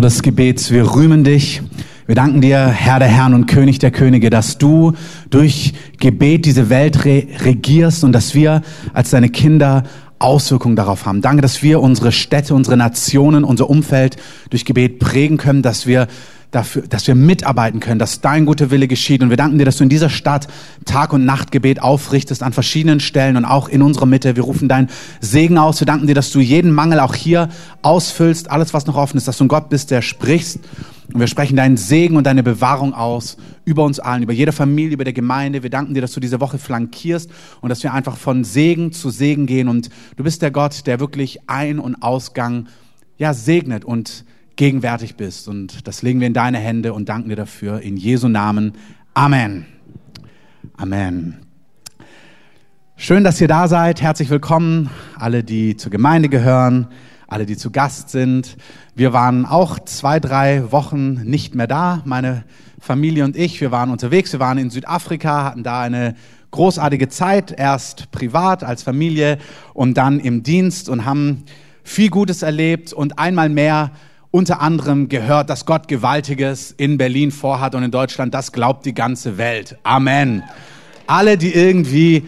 Des Gebets, wir rühmen dich. Wir danken dir, Herr der Herren und König der Könige, dass du durch Gebet diese Welt re regierst und dass wir als deine Kinder Auswirkungen darauf haben. Danke, dass wir unsere Städte, unsere Nationen, unser Umfeld durch Gebet prägen können, dass wir dafür, dass wir mitarbeiten können, dass dein guter Wille geschieht. Und wir danken dir, dass du in dieser Stadt Tag- und Nachtgebet aufrichtest an verschiedenen Stellen und auch in unserer Mitte. Wir rufen deinen Segen aus. Wir danken dir, dass du jeden Mangel auch hier ausfüllst, alles, was noch offen ist, dass du ein Gott bist, der sprichst. Und wir sprechen deinen Segen und deine Bewahrung aus über uns allen, über jede Familie, über der Gemeinde. Wir danken dir, dass du diese Woche flankierst und dass wir einfach von Segen zu Segen gehen. Und du bist der Gott, der wirklich Ein- und Ausgang ja, segnet und gegenwärtig bist. Und das legen wir in deine Hände und danken dir dafür. In Jesu Namen. Amen. Amen. Schön, dass ihr da seid. Herzlich willkommen, alle, die zur Gemeinde gehören, alle, die zu Gast sind. Wir waren auch zwei, drei Wochen nicht mehr da. Meine Familie und ich, wir waren unterwegs. Wir waren in Südafrika, hatten da eine großartige Zeit, erst privat als Familie und dann im Dienst und haben viel Gutes erlebt und einmal mehr unter anderem gehört, dass Gott Gewaltiges in Berlin vorhat und in Deutschland. Das glaubt die ganze Welt. Amen. Alle, die irgendwie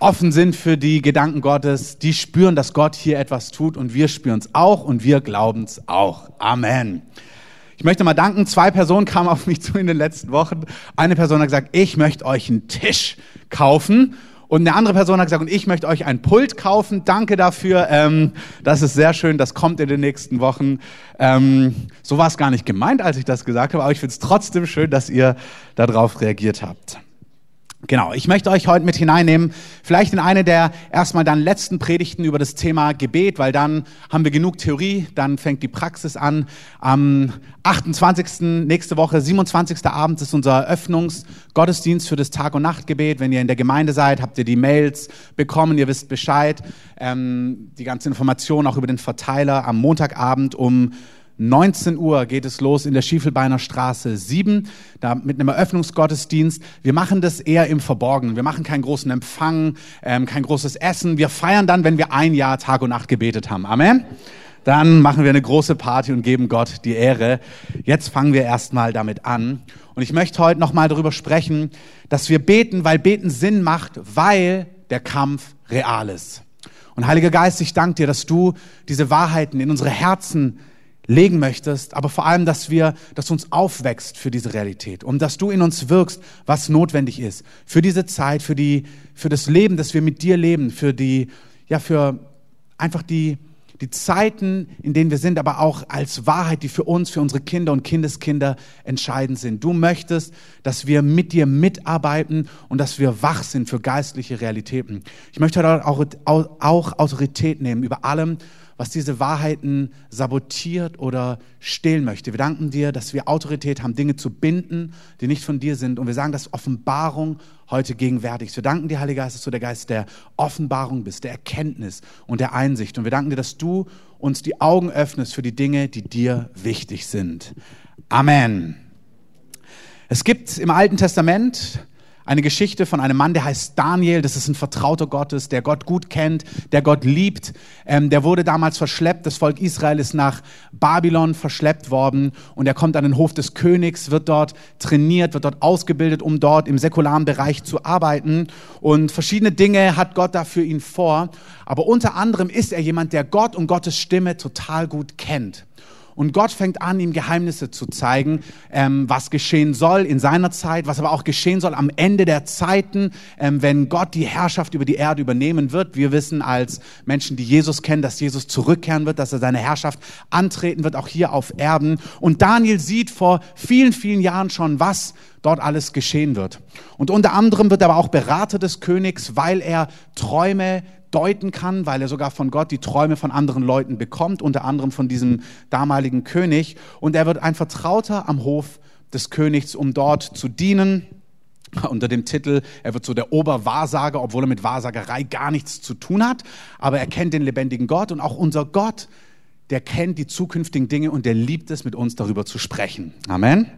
offen sind für die Gedanken Gottes, die spüren, dass Gott hier etwas tut und wir spüren es auch und wir glauben es auch. Amen. Ich möchte mal danken. Zwei Personen kamen auf mich zu in den letzten Wochen. Eine Person hat gesagt, ich möchte euch einen Tisch kaufen. Und eine andere Person hat gesagt, und ich möchte euch ein Pult kaufen. Danke dafür. Ähm, das ist sehr schön. Das kommt in den nächsten Wochen. Ähm, so war es gar nicht gemeint, als ich das gesagt habe. Aber ich finde es trotzdem schön, dass ihr darauf reagiert habt. Genau, ich möchte euch heute mit hineinnehmen, vielleicht in eine der erstmal dann letzten Predigten über das Thema Gebet, weil dann haben wir genug Theorie, dann fängt die Praxis an. Am 28. nächste Woche, 27. Abend ist unser Eröffnungsgottesdienst für das Tag- und Nachtgebet. Wenn ihr in der Gemeinde seid, habt ihr die Mails bekommen, ihr wisst Bescheid. Ähm, die ganze Information auch über den Verteiler am Montagabend um 19 Uhr geht es los in der Schiefelbeiner Straße 7, da mit einem Eröffnungsgottesdienst. Wir machen das eher im Verborgenen. Wir machen keinen großen Empfang, ähm, kein großes Essen. Wir feiern dann, wenn wir ein Jahr Tag und Nacht gebetet haben. Amen. Dann machen wir eine große Party und geben Gott die Ehre. Jetzt fangen wir erstmal damit an. Und ich möchte heute nochmal darüber sprechen, dass wir beten, weil beten Sinn macht, weil der Kampf real ist. Und Heiliger Geist, ich danke dir, dass du diese Wahrheiten in unsere Herzen legen möchtest, aber vor allem, dass wir, dass uns aufwächst für diese Realität und dass du in uns wirkst, was notwendig ist für diese Zeit, für die, für das Leben, das wir mit dir leben, für die, ja, für einfach die, die Zeiten, in denen wir sind, aber auch als Wahrheit, die für uns, für unsere Kinder und Kindeskinder entscheidend sind. Du möchtest, dass wir mit dir mitarbeiten und dass wir wach sind für geistliche Realitäten. Ich möchte auch, auch Autorität nehmen über allem, was diese Wahrheiten sabotiert oder stehlen möchte. Wir danken dir, dass wir Autorität haben, Dinge zu binden, die nicht von dir sind. Und wir sagen, dass Offenbarung heute gegenwärtig ist. Wir danken dir, Heiliger Geist, dass du der Geist der Offenbarung bist, der Erkenntnis und der Einsicht. Und wir danken dir, dass du uns die Augen öffnest für die Dinge, die dir wichtig sind. Amen. Es gibt im Alten Testament eine Geschichte von einem Mann, der heißt Daniel. Das ist ein Vertrauter Gottes, der Gott gut kennt, der Gott liebt. Ähm, der wurde damals verschleppt. Das Volk Israel ist nach Babylon verschleppt worden und er kommt an den Hof des Königs, wird dort trainiert, wird dort ausgebildet, um dort im säkularen Bereich zu arbeiten. Und verschiedene Dinge hat Gott da für ihn vor. Aber unter anderem ist er jemand, der Gott und Gottes Stimme total gut kennt. Und Gott fängt an, ihm Geheimnisse zu zeigen, ähm, was geschehen soll in seiner Zeit, was aber auch geschehen soll am Ende der Zeiten, ähm, wenn Gott die Herrschaft über die Erde übernehmen wird. Wir wissen als Menschen, die Jesus kennen, dass Jesus zurückkehren wird, dass er seine Herrschaft antreten wird, auch hier auf Erden. Und Daniel sieht vor vielen, vielen Jahren schon, was dort alles geschehen wird. Und unter anderem wird er aber auch Berater des Königs, weil er Träume deuten kann, weil er sogar von Gott die Träume von anderen Leuten bekommt, unter anderem von diesem damaligen König. Und er wird ein Vertrauter am Hof des Königs, um dort zu dienen. Unter dem Titel, er wird so der Oberwahrsager, obwohl er mit Wahrsagerei gar nichts zu tun hat. Aber er kennt den lebendigen Gott und auch unser Gott, der kennt die zukünftigen Dinge und der liebt es, mit uns darüber zu sprechen. Amen.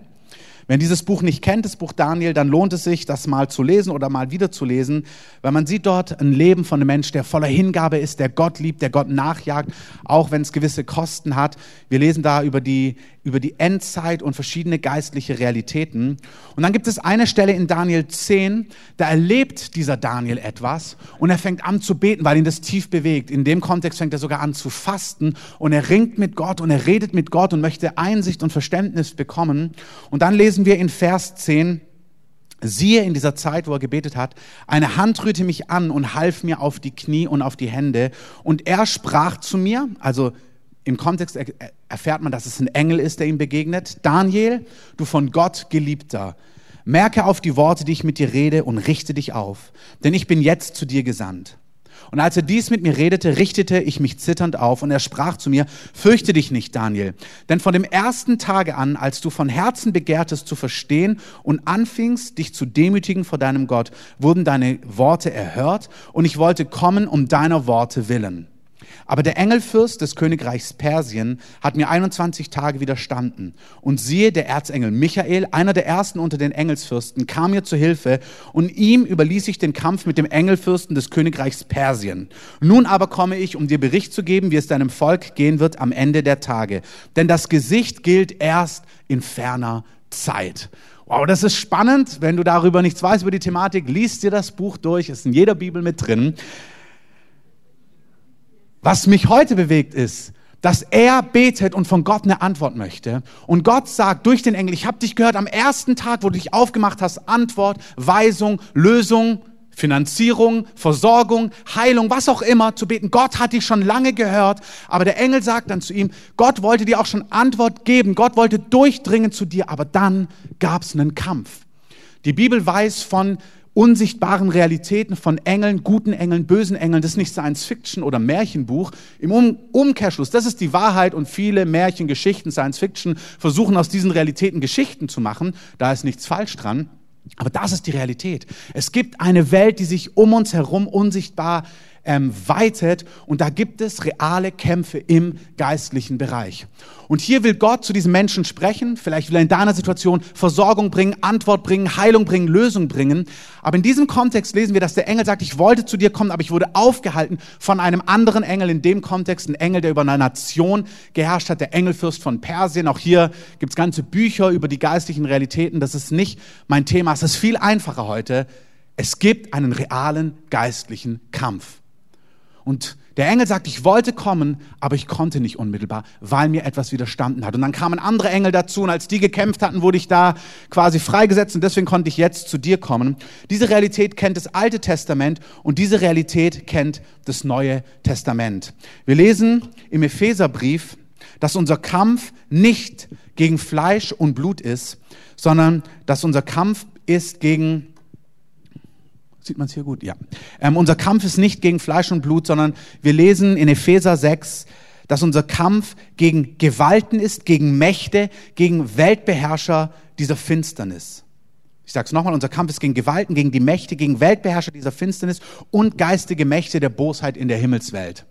Wenn dieses Buch nicht kennt, das Buch Daniel, dann lohnt es sich, das mal zu lesen oder mal wieder zu lesen, weil man sieht dort ein Leben von einem Menschen, der voller Hingabe ist, der Gott liebt, der Gott nachjagt, auch wenn es gewisse Kosten hat. Wir lesen da über die, über die Endzeit und verschiedene geistliche Realitäten. Und dann gibt es eine Stelle in Daniel 10, da erlebt dieser Daniel etwas und er fängt an zu beten, weil ihn das tief bewegt. In dem Kontext fängt er sogar an zu fasten und er ringt mit Gott und er redet mit Gott und möchte Einsicht und Verständnis bekommen. Und dann lesen wir in Vers 10, siehe in dieser Zeit, wo er gebetet hat, eine Hand rührte mich an und half mir auf die Knie und auf die Hände. Und er sprach zu mir, also im Kontext erfährt man, dass es ein Engel ist, der ihm begegnet. Daniel, du von Gott geliebter, merke auf die Worte, die ich mit dir rede und richte dich auf, denn ich bin jetzt zu dir gesandt. Und als er dies mit mir redete, richtete ich mich zitternd auf und er sprach zu mir, fürchte dich nicht, Daniel, denn von dem ersten Tage an, als du von Herzen begehrtest zu verstehen und anfingst, dich zu demütigen vor deinem Gott, wurden deine Worte erhört und ich wollte kommen um deiner Worte willen. Aber der Engelfürst des Königreichs Persien hat mir 21 Tage widerstanden. Und siehe, der Erzengel Michael, einer der ersten unter den Engelsfürsten, kam mir zu Hilfe und ihm überließ ich den Kampf mit dem Engelfürsten des Königreichs Persien. Nun aber komme ich, um dir Bericht zu geben, wie es deinem Volk gehen wird am Ende der Tage. Denn das Gesicht gilt erst in ferner Zeit. Wow, das ist spannend. Wenn du darüber nichts weißt über die Thematik, liest dir das Buch durch. Ist in jeder Bibel mit drin. Was mich heute bewegt ist, dass er betet und von Gott eine Antwort möchte. Und Gott sagt durch den Engel, ich habe dich gehört am ersten Tag, wo du dich aufgemacht hast, Antwort, Weisung, Lösung, Finanzierung, Versorgung, Heilung, was auch immer zu beten. Gott hat dich schon lange gehört, aber der Engel sagt dann zu ihm, Gott wollte dir auch schon Antwort geben, Gott wollte durchdringen zu dir, aber dann gab es einen Kampf. Die Bibel weiß von unsichtbaren Realitäten von Engeln, guten Engeln, bösen Engeln. Das ist nicht Science Fiction oder Märchenbuch. Im um Umkehrschluss, das ist die Wahrheit und viele Märchen, Geschichten, Science Fiction versuchen aus diesen Realitäten Geschichten zu machen. Da ist nichts falsch dran. Aber das ist die Realität. Es gibt eine Welt, die sich um uns herum unsichtbar ähm, weitet und da gibt es reale Kämpfe im geistlichen Bereich. Und hier will Gott zu diesen Menschen sprechen, vielleicht will er in deiner Situation Versorgung bringen, Antwort bringen, Heilung bringen, Lösung bringen. Aber in diesem Kontext lesen wir, dass der Engel sagt, ich wollte zu dir kommen, aber ich wurde aufgehalten von einem anderen Engel, in dem Kontext ein Engel, der über eine Nation geherrscht hat, der Engelfürst von Persien. Auch hier gibt's ganze Bücher über die geistlichen Realitäten. Das ist nicht mein Thema. Es ist viel einfacher heute. Es gibt einen realen geistlichen Kampf. Und der Engel sagt, ich wollte kommen, aber ich konnte nicht unmittelbar, weil mir etwas widerstanden hat. Und dann kamen andere Engel dazu und als die gekämpft hatten, wurde ich da quasi freigesetzt und deswegen konnte ich jetzt zu dir kommen. Diese Realität kennt das Alte Testament und diese Realität kennt das Neue Testament. Wir lesen im Epheserbrief, dass unser Kampf nicht gegen Fleisch und Blut ist, sondern dass unser Kampf ist gegen Sieht man es hier gut? Ja. Ähm, unser Kampf ist nicht gegen Fleisch und Blut, sondern wir lesen in Epheser 6, dass unser Kampf gegen Gewalten ist, gegen Mächte, gegen Weltbeherrscher dieser Finsternis. Ich sage es nochmal, unser Kampf ist gegen Gewalten, gegen die Mächte, gegen Weltbeherrscher dieser Finsternis und geistige Mächte der Bosheit in der Himmelswelt.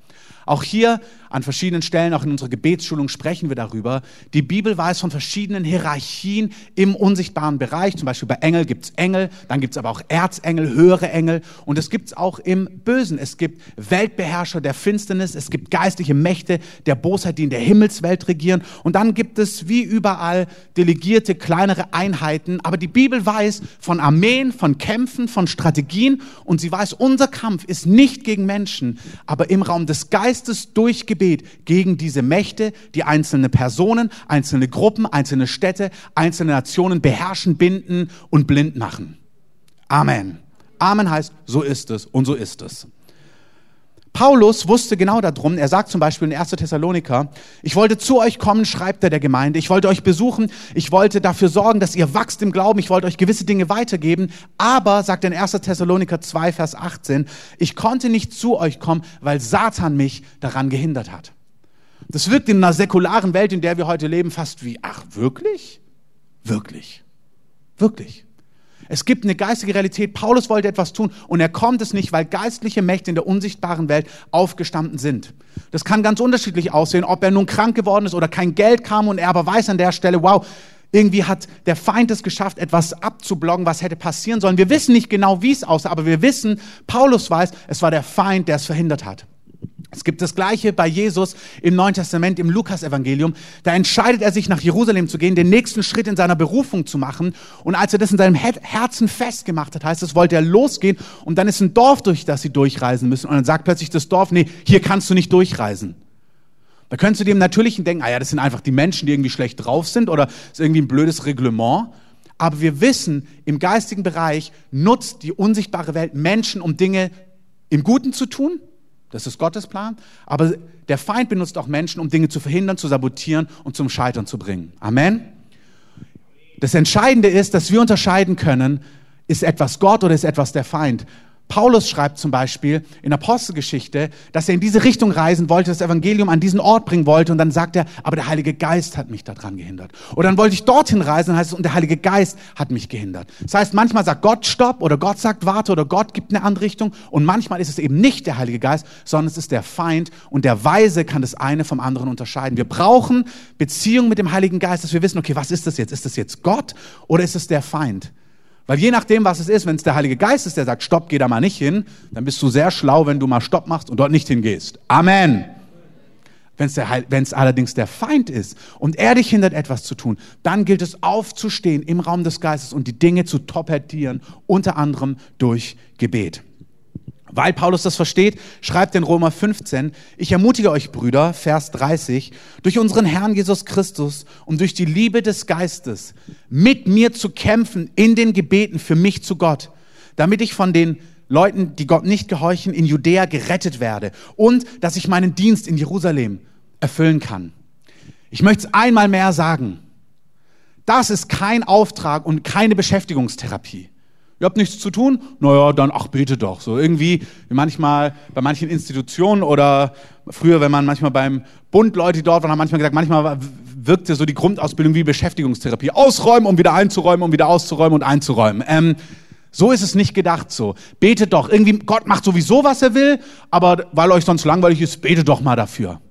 Auch hier an verschiedenen Stellen, auch in unserer Gebetsschulung sprechen wir darüber. Die Bibel weiß von verschiedenen Hierarchien im unsichtbaren Bereich. Zum Beispiel bei Engel gibt's Engel, dann gibt's aber auch Erzengel, höhere Engel. Und es gibt's auch im Bösen. Es gibt Weltbeherrscher der Finsternis, es gibt geistliche Mächte der Bosheit, die in der Himmelswelt regieren. Und dann gibt es wie überall delegierte kleinere Einheiten. Aber die Bibel weiß von Armeen, von Kämpfen, von Strategien. Und sie weiß, unser Kampf ist nicht gegen Menschen, aber im Raum des Geistes durch Gebet gegen diese Mächte, die einzelne Personen, einzelne Gruppen, einzelne Städte, einzelne Nationen beherrschen, binden und blind machen. Amen. Amen heißt, so ist es und so ist es. Paulus wusste genau darum. Er sagt zum Beispiel in 1. Thessaloniker, ich wollte zu euch kommen, schreibt er der Gemeinde. Ich wollte euch besuchen. Ich wollte dafür sorgen, dass ihr wachst im Glauben. Ich wollte euch gewisse Dinge weitergeben. Aber, sagt er in 1. Thessaloniker 2, Vers 18, ich konnte nicht zu euch kommen, weil Satan mich daran gehindert hat. Das wirkt in einer säkularen Welt, in der wir heute leben, fast wie, ach, wirklich? Wirklich? Wirklich? Es gibt eine geistige Realität. Paulus wollte etwas tun und er kommt es nicht, weil geistliche Mächte in der unsichtbaren Welt aufgestanden sind. Das kann ganz unterschiedlich aussehen, ob er nun krank geworden ist oder kein Geld kam und er aber weiß an der Stelle, wow, Irgendwie hat der Feind es geschafft, etwas abzublocken, was hätte passieren sollen. Wir wissen nicht genau, wie es aussah, aber wir wissen, Paulus weiß, es war der Feind, der es verhindert hat. Es gibt das Gleiche bei Jesus im Neuen Testament, im Lukas-Evangelium. Da entscheidet er sich, nach Jerusalem zu gehen, den nächsten Schritt in seiner Berufung zu machen. Und als er das in seinem Herzen festgemacht hat, heißt es, wollte er losgehen. Und dann ist ein Dorf, durch das sie durchreisen müssen. Und dann sagt plötzlich das Dorf, nee, hier kannst du nicht durchreisen. Da könntest du dem Natürlichen denken, ah ja, das sind einfach die Menschen, die irgendwie schlecht drauf sind oder ist irgendwie ein blödes Reglement. Aber wir wissen, im geistigen Bereich nutzt die unsichtbare Welt Menschen, um Dinge im Guten zu tun das ist Gottes Plan. Aber der Feind benutzt auch Menschen, um Dinge zu verhindern, zu sabotieren und zum Scheitern zu bringen. Amen. Das Entscheidende ist, dass wir unterscheiden können, ist etwas Gott oder ist etwas der Feind. Paulus schreibt zum Beispiel in Apostelgeschichte, dass er in diese Richtung reisen wollte, das Evangelium an diesen Ort bringen wollte und dann sagt er, aber der Heilige Geist hat mich daran gehindert. Oder dann wollte ich dorthin reisen, heißt es, und der Heilige Geist hat mich gehindert. Das heißt, manchmal sagt Gott Stopp oder Gott sagt Warte oder Gott gibt eine andere Richtung und manchmal ist es eben nicht der Heilige Geist, sondern es ist der Feind und der Weise kann das eine vom anderen unterscheiden. Wir brauchen Beziehung mit dem Heiligen Geist, dass wir wissen, okay, was ist das jetzt? Ist das jetzt Gott oder ist es der Feind? Weil je nachdem, was es ist, wenn es der Heilige Geist ist, der sagt, stopp, geh da mal nicht hin, dann bist du sehr schlau, wenn du mal Stopp machst und dort nicht hingehst. Amen. Wenn es allerdings der Feind ist und er dich hindert, etwas zu tun, dann gilt es aufzustehen im Raum des Geistes und die Dinge zu torpedieren, unter anderem durch Gebet. Weil Paulus das versteht, schreibt in Römer 15, ich ermutige euch Brüder, Vers 30, durch unseren Herrn Jesus Christus und durch die Liebe des Geistes mit mir zu kämpfen in den Gebeten für mich zu Gott, damit ich von den Leuten, die Gott nicht gehorchen, in Judäa gerettet werde und dass ich meinen Dienst in Jerusalem erfüllen kann. Ich möchte es einmal mehr sagen. Das ist kein Auftrag und keine Beschäftigungstherapie. Ihr habt nichts zu tun? Naja, dann, ach, bete doch. So irgendwie, wie manchmal bei manchen Institutionen oder früher, wenn man manchmal beim Bund Leute dort waren, haben manchmal gesagt, manchmal wirkte so die Grundausbildung wie Beschäftigungstherapie. Ausräumen, um wieder einzuräumen, um wieder auszuräumen und einzuräumen. Ähm, so ist es nicht gedacht so. Betet doch. Irgendwie, Gott macht sowieso, was er will, aber weil euch sonst langweilig ist, betet doch mal dafür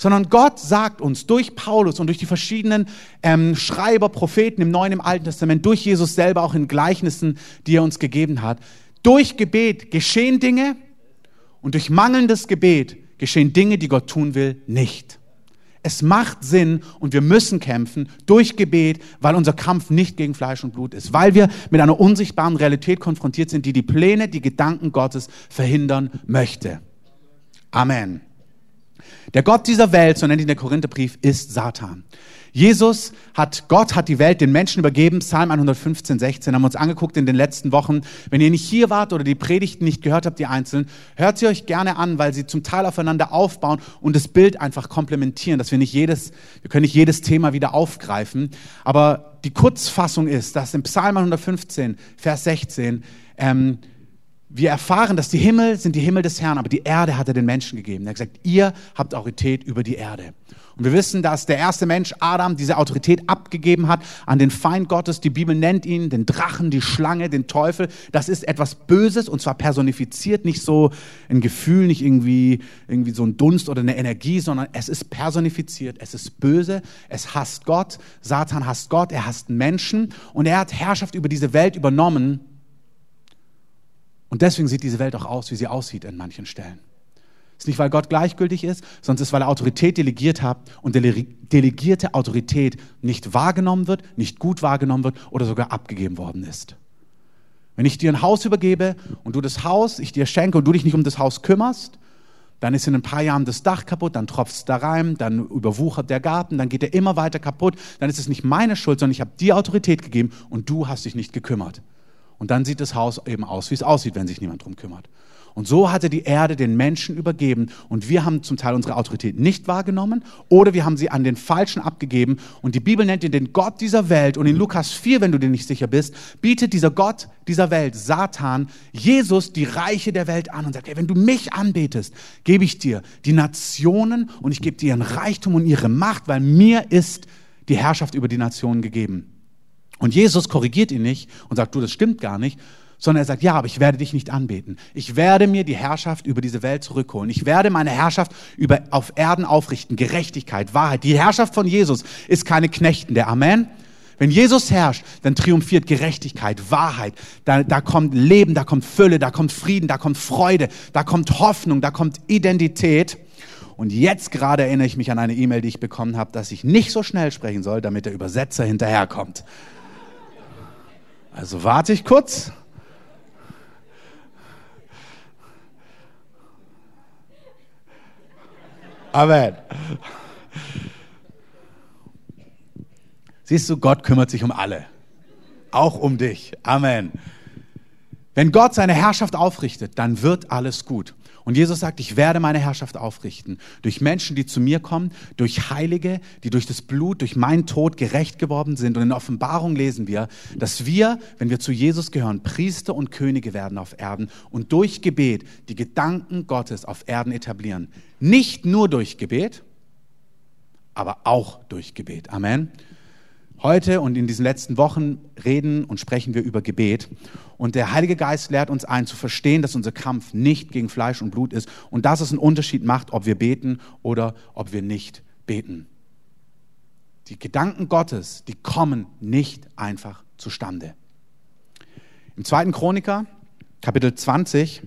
sondern Gott sagt uns durch Paulus und durch die verschiedenen ähm, Schreiber, Propheten im Neuen, im Alten Testament, durch Jesus selber auch in Gleichnissen, die er uns gegeben hat, durch Gebet geschehen Dinge und durch mangelndes Gebet geschehen Dinge, die Gott tun will, nicht. Es macht Sinn und wir müssen kämpfen durch Gebet, weil unser Kampf nicht gegen Fleisch und Blut ist, weil wir mit einer unsichtbaren Realität konfrontiert sind, die die Pläne, die Gedanken Gottes verhindern möchte. Amen. Der Gott dieser Welt, so nennt ihn der Korintherbrief, ist Satan. Jesus hat, Gott hat die Welt den Menschen übergeben, Psalm 115, 16, haben wir uns angeguckt in den letzten Wochen. Wenn ihr nicht hier wart oder die Predigten nicht gehört habt, die einzelnen, hört sie euch gerne an, weil sie zum Teil aufeinander aufbauen und das Bild einfach komplementieren, dass wir nicht jedes, wir können nicht jedes Thema wieder aufgreifen. Aber die Kurzfassung ist, dass im Psalm 115, Vers 16, ähm, wir erfahren, dass die Himmel sind die Himmel des Herrn, aber die Erde hat er den Menschen gegeben. Er hat gesagt, ihr habt Autorität über die Erde. Und wir wissen, dass der erste Mensch, Adam, diese Autorität abgegeben hat an den Feind Gottes. Die Bibel nennt ihn den Drachen, die Schlange, den Teufel. Das ist etwas Böses und zwar personifiziert, nicht so ein Gefühl, nicht irgendwie, irgendwie so ein Dunst oder eine Energie, sondern es ist personifiziert. Es ist böse. Es hasst Gott. Satan hasst Gott. Er hasst Menschen und er hat Herrschaft über diese Welt übernommen und deswegen sieht diese Welt auch aus, wie sie aussieht an manchen Stellen. Es ist nicht, weil Gott gleichgültig ist, sondern es ist, weil er Autorität delegiert hat und delegierte Autorität nicht wahrgenommen wird, nicht gut wahrgenommen wird oder sogar abgegeben worden ist. Wenn ich dir ein Haus übergebe und du das Haus, ich dir schenke und du dich nicht um das Haus kümmerst, dann ist in ein paar Jahren das Dach kaputt, dann tropft es da rein, dann überwuchert der Garten, dann geht er immer weiter kaputt, dann ist es nicht meine Schuld, sondern ich habe dir Autorität gegeben und du hast dich nicht gekümmert. Und dann sieht das Haus eben aus, wie es aussieht, wenn sich niemand drum kümmert. Und so hatte die Erde den Menschen übergeben und wir haben zum Teil unsere Autorität nicht wahrgenommen oder wir haben sie an den Falschen abgegeben. Und die Bibel nennt ihn den Gott dieser Welt. Und in Lukas 4, wenn du dir nicht sicher bist, bietet dieser Gott dieser Welt, Satan, Jesus die Reiche der Welt an und sagt, hey, wenn du mich anbetest, gebe ich dir die Nationen und ich gebe dir ihren Reichtum und ihre Macht, weil mir ist die Herrschaft über die Nationen gegeben. Und Jesus korrigiert ihn nicht und sagt, du, das stimmt gar nicht, sondern er sagt, ja, aber ich werde dich nicht anbeten. Ich werde mir die Herrschaft über diese Welt zurückholen. Ich werde meine Herrschaft über, auf Erden aufrichten. Gerechtigkeit, Wahrheit. Die Herrschaft von Jesus ist keine Knechten, der Amen, Wenn Jesus herrscht, dann triumphiert Gerechtigkeit, Wahrheit. Da, da kommt Leben, da kommt Fülle, da kommt Frieden, da kommt Freude, da kommt Hoffnung, da kommt Identität. Und jetzt gerade erinnere ich mich an eine E-Mail, die ich bekommen habe, dass ich nicht so schnell sprechen soll, damit der Übersetzer hinterherkommt. Also warte ich kurz. Amen. Siehst du, Gott kümmert sich um alle. Auch um dich. Amen. Wenn Gott seine Herrschaft aufrichtet, dann wird alles gut. Und Jesus sagt, ich werde meine Herrschaft aufrichten. Durch Menschen, die zu mir kommen, durch Heilige, die durch das Blut, durch meinen Tod gerecht geworden sind. Und in Offenbarung lesen wir, dass wir, wenn wir zu Jesus gehören, Priester und Könige werden auf Erden und durch Gebet die Gedanken Gottes auf Erden etablieren. Nicht nur durch Gebet, aber auch durch Gebet. Amen. Heute und in diesen letzten Wochen reden und sprechen wir über Gebet. Und der Heilige Geist lehrt uns ein, zu verstehen, dass unser Kampf nicht gegen Fleisch und Blut ist und dass es einen Unterschied macht, ob wir beten oder ob wir nicht beten. Die Gedanken Gottes, die kommen nicht einfach zustande. Im zweiten Chroniker, Kapitel 20,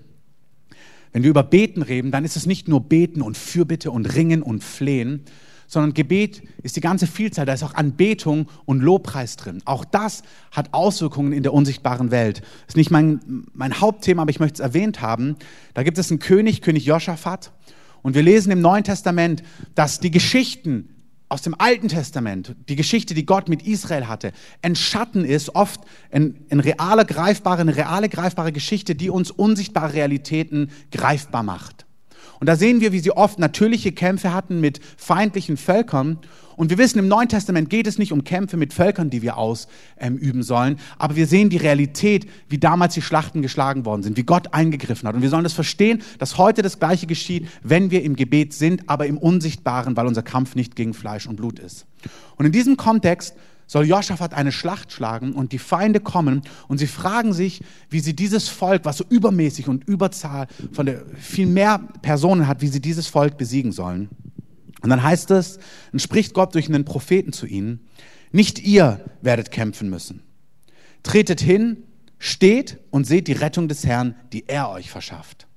wenn wir über Beten reden, dann ist es nicht nur Beten und Fürbitte und Ringen und Flehen, sondern Gebet ist die ganze Vielzahl, da ist auch Anbetung und Lobpreis drin. Auch das hat Auswirkungen in der unsichtbaren Welt. Das ist nicht mein, mein Hauptthema, aber ich möchte es erwähnt haben. Da gibt es einen König, König Joschafat. Und wir lesen im Neuen Testament, dass die Geschichten aus dem Alten Testament, die Geschichte, die Gott mit Israel hatte, ein Schatten ist, oft eine ein reale, greifbare, eine reale, greifbare Geschichte, die uns unsichtbare Realitäten greifbar macht. Und da sehen wir, wie sie oft natürliche Kämpfe hatten mit feindlichen Völkern. Und wir wissen, im Neuen Testament geht es nicht um Kämpfe mit Völkern, die wir ausüben ähm, sollen, aber wir sehen die Realität, wie damals die Schlachten geschlagen worden sind, wie Gott eingegriffen hat. Und wir sollen das verstehen, dass heute das Gleiche geschieht, wenn wir im Gebet sind, aber im Unsichtbaren, weil unser Kampf nicht gegen Fleisch und Blut ist. Und in diesem Kontext soll Joschafat eine Schlacht schlagen und die Feinde kommen und sie fragen sich, wie sie dieses Volk, was so übermäßig und Überzahl von der viel mehr Personen hat, wie sie dieses Volk besiegen sollen. Und dann heißt es, dann spricht Gott durch einen Propheten zu ihnen, nicht ihr werdet kämpfen müssen. Tretet hin, steht und seht die Rettung des Herrn, die er euch verschafft.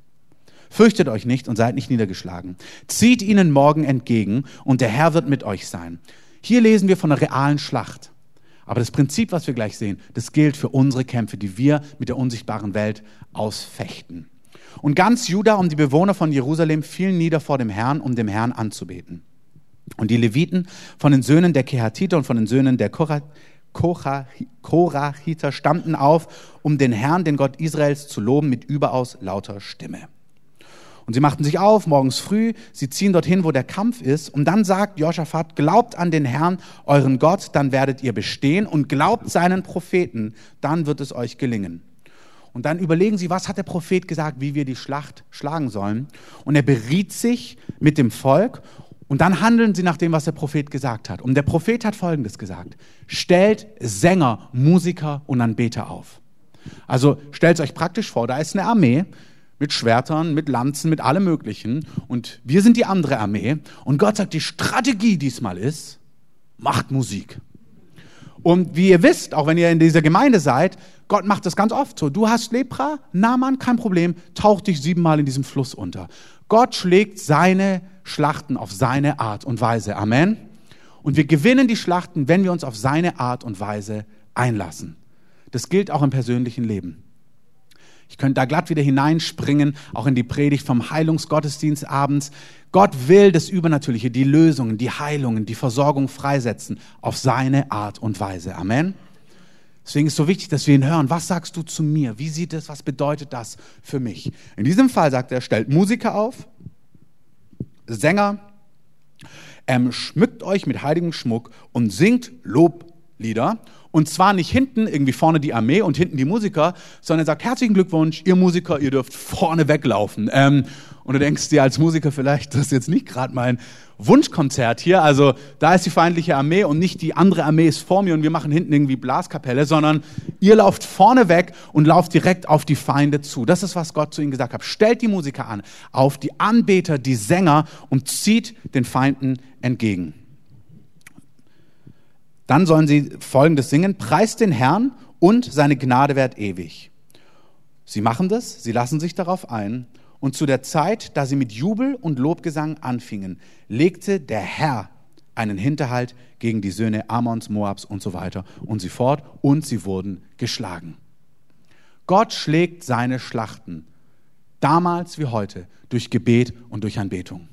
Fürchtet euch nicht und seid nicht niedergeschlagen. Zieht ihnen morgen entgegen und der Herr wird mit euch sein. Hier lesen wir von einer realen Schlacht. Aber das Prinzip, was wir gleich sehen, das gilt für unsere Kämpfe, die wir mit der unsichtbaren Welt ausfechten. Und ganz Juda und die Bewohner von Jerusalem fielen nieder vor dem Herrn, um dem Herrn anzubeten. Und die Leviten von den Söhnen der Kehatiter und von den Söhnen der Korachiter standen auf, um den Herrn, den Gott Israels, zu loben mit überaus lauter Stimme. Und sie machten sich auf, morgens früh, sie ziehen dorthin, wo der Kampf ist. Und dann sagt Josaphat, glaubt an den Herrn, euren Gott, dann werdet ihr bestehen. Und glaubt seinen Propheten, dann wird es euch gelingen. Und dann überlegen sie, was hat der Prophet gesagt, wie wir die Schlacht schlagen sollen. Und er beriet sich mit dem Volk. Und dann handeln sie nach dem, was der Prophet gesagt hat. Und der Prophet hat Folgendes gesagt. Stellt Sänger, Musiker und Anbeter auf. Also stellt euch praktisch vor, da ist eine Armee, mit Schwertern, mit Lanzen, mit allem Möglichen. Und wir sind die andere Armee. Und Gott sagt, die Strategie diesmal ist, macht Musik. Und wie ihr wisst, auch wenn ihr in dieser Gemeinde seid, Gott macht das ganz oft so. Du hast Lepra, na Mann, kein Problem, tauch dich siebenmal in diesem Fluss unter. Gott schlägt seine Schlachten auf seine Art und Weise. Amen. Und wir gewinnen die Schlachten, wenn wir uns auf seine Art und Weise einlassen. Das gilt auch im persönlichen Leben. Ich könnte da glatt wieder hineinspringen, auch in die Predigt vom Heilungsgottesdienst abends. Gott will das Übernatürliche, die Lösungen, die Heilungen, die Versorgung freisetzen auf seine Art und Weise. Amen. Deswegen ist es so wichtig, dass wir ihn hören. Was sagst du zu mir? Wie sieht es? Was bedeutet das für mich? In diesem Fall sagt er, stellt Musiker auf, Sänger, ähm, schmückt euch mit heiligem Schmuck und singt Loblieder und zwar nicht hinten, irgendwie vorne die Armee und hinten die Musiker, sondern er sagt, herzlichen Glückwunsch, ihr Musiker, ihr dürft vorne weglaufen. Ähm, und du denkst dir als Musiker vielleicht, das ist jetzt nicht gerade mein Wunschkonzert hier. Also da ist die feindliche Armee und nicht die andere Armee ist vor mir und wir machen hinten irgendwie Blaskapelle, sondern ihr lauft vorne weg und lauft direkt auf die Feinde zu. Das ist, was Gott zu ihnen gesagt hat. Stellt die Musiker an, auf die Anbeter, die Sänger und zieht den Feinden entgegen. Dann sollen sie Folgendes singen, preist den Herrn und seine Gnade währt ewig. Sie machen das, sie lassen sich darauf ein. Und zu der Zeit, da sie mit Jubel und Lobgesang anfingen, legte der Herr einen Hinterhalt gegen die Söhne Ammons, Moabs und so weiter und sie fort und sie wurden geschlagen. Gott schlägt seine Schlachten, damals wie heute, durch Gebet und durch Anbetung.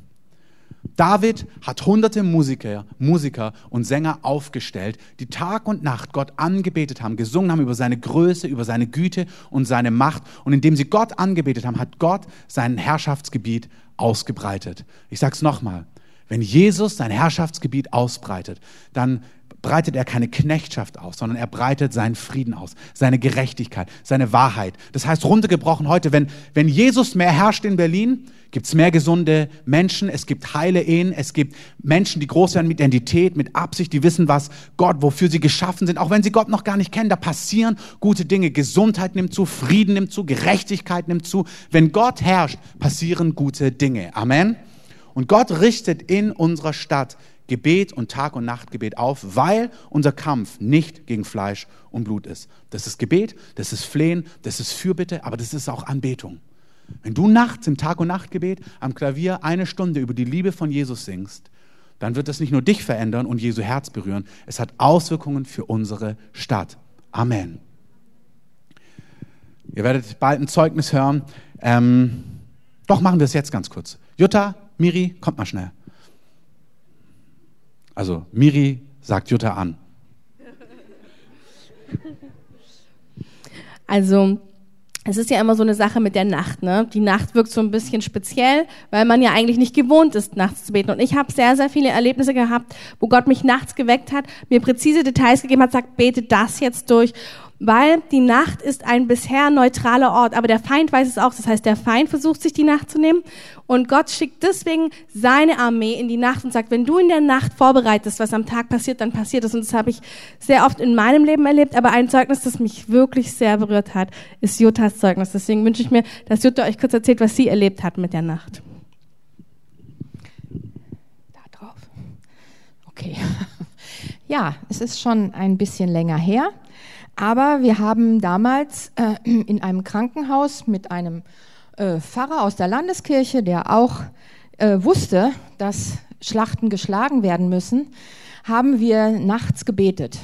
David hat hunderte Musiker, Musiker und Sänger aufgestellt, die Tag und Nacht Gott angebetet haben, gesungen haben über seine Größe, über seine Güte und seine Macht. Und indem sie Gott angebetet haben, hat Gott sein Herrschaftsgebiet ausgebreitet. Ich sage es nochmal, wenn Jesus sein Herrschaftsgebiet ausbreitet, dann breitet er keine Knechtschaft aus, sondern er breitet seinen Frieden aus, seine Gerechtigkeit, seine Wahrheit. Das heißt, runtergebrochen heute, wenn, wenn Jesus mehr herrscht in Berlin, gibt es mehr gesunde Menschen, es gibt heile Ehen, es gibt Menschen, die groß werden mit Identität, mit Absicht, die wissen, was Gott, wofür sie geschaffen sind, auch wenn sie Gott noch gar nicht kennen, da passieren gute Dinge. Gesundheit nimmt zu, Frieden nimmt zu, Gerechtigkeit nimmt zu. Wenn Gott herrscht, passieren gute Dinge. Amen. Und Gott richtet in unserer Stadt Gebet und Tag- und Nachtgebet auf, weil unser Kampf nicht gegen Fleisch und Blut ist. Das ist Gebet, das ist Flehen, das ist Fürbitte, aber das ist auch Anbetung. Wenn du nachts im Tag- und Nachtgebet am Klavier eine Stunde über die Liebe von Jesus singst, dann wird das nicht nur dich verändern und Jesu Herz berühren, es hat Auswirkungen für unsere Stadt. Amen. Ihr werdet bald ein Zeugnis hören. Ähm, doch machen wir es jetzt ganz kurz. Jutta, Miri, kommt mal schnell. Also Miri sagt Jutta an. Also es ist ja immer so eine Sache mit der Nacht. Ne? Die Nacht wirkt so ein bisschen speziell, weil man ja eigentlich nicht gewohnt ist, nachts zu beten. Und ich habe sehr, sehr viele Erlebnisse gehabt, wo Gott mich nachts geweckt hat, mir präzise Details gegeben hat, sagt, bete das jetzt durch weil die Nacht ist ein bisher neutraler Ort, aber der Feind weiß es auch. Das heißt, der Feind versucht sich die Nacht zu nehmen und Gott schickt deswegen seine Armee in die Nacht und sagt, wenn du in der Nacht vorbereitest, was am Tag passiert, dann passiert es. Und das habe ich sehr oft in meinem Leben erlebt, aber ein Zeugnis, das mich wirklich sehr berührt hat, ist Juttas Zeugnis. Deswegen wünsche ich mir, dass Jutta euch kurz erzählt, was sie erlebt hat mit der Nacht. Da drauf. Okay. Ja, es ist schon ein bisschen länger her. Aber wir haben damals äh, in einem Krankenhaus mit einem äh, Pfarrer aus der Landeskirche, der auch äh, wusste, dass Schlachten geschlagen werden müssen, haben wir nachts gebetet.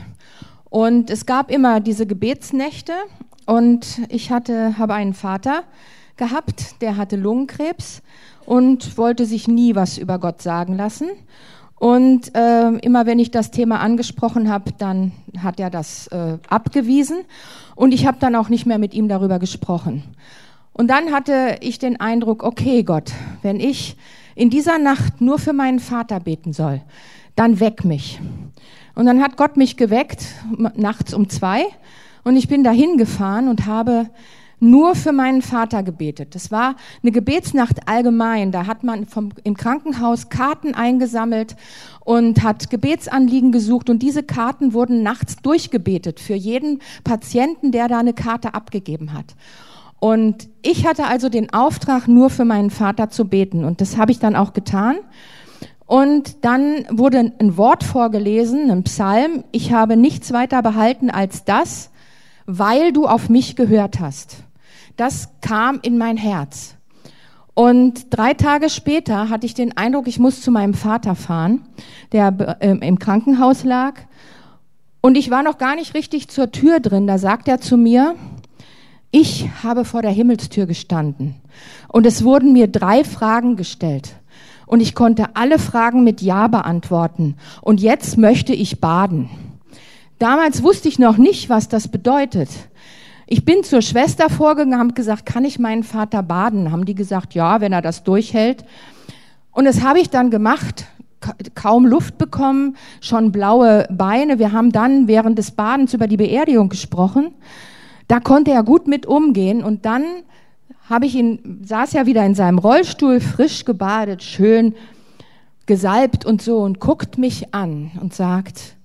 Und es gab immer diese Gebetsnächte und ich hatte, habe einen Vater gehabt, der hatte Lungenkrebs und wollte sich nie was über Gott sagen lassen. Und äh, immer wenn ich das Thema angesprochen habe, dann hat er das äh, abgewiesen. Und ich habe dann auch nicht mehr mit ihm darüber gesprochen. Und dann hatte ich den Eindruck, okay Gott, wenn ich in dieser Nacht nur für meinen Vater beten soll, dann weck mich. Und dann hat Gott mich geweckt, nachts um zwei. Und ich bin dahin gefahren und habe nur für meinen Vater gebetet. Das war eine Gebetsnacht allgemein. Da hat man vom, im Krankenhaus Karten eingesammelt und hat Gebetsanliegen gesucht und diese Karten wurden nachts durchgebetet für jeden Patienten, der da eine Karte abgegeben hat. Und ich hatte also den Auftrag, nur für meinen Vater zu beten und das habe ich dann auch getan. Und dann wurde ein Wort vorgelesen, ein Psalm. Ich habe nichts weiter behalten als das, weil du auf mich gehört hast das kam in mein Herz. Und drei Tage später hatte ich den Eindruck, ich muss zu meinem Vater fahren, der äh, im Krankenhaus lag. Und ich war noch gar nicht richtig zur Tür drin. Da sagt er zu mir, ich habe vor der Himmelstür gestanden. Und es wurden mir drei Fragen gestellt. Und ich konnte alle Fragen mit Ja beantworten. Und jetzt möchte ich baden. Damals wusste ich noch nicht, was das bedeutet. Ich bin zur Schwester vorgegangen, habe gesagt, kann ich meinen Vater baden? Haben die gesagt, ja, wenn er das durchhält. Und das habe ich dann gemacht, kaum Luft bekommen, schon blaue Beine. Wir haben dann während des Badens über die Beerdigung gesprochen. Da konnte er gut mit umgehen und dann habe ich ihn, saß ja wieder in seinem Rollstuhl, frisch gebadet, schön gesalbt und so und guckt mich an und sagt,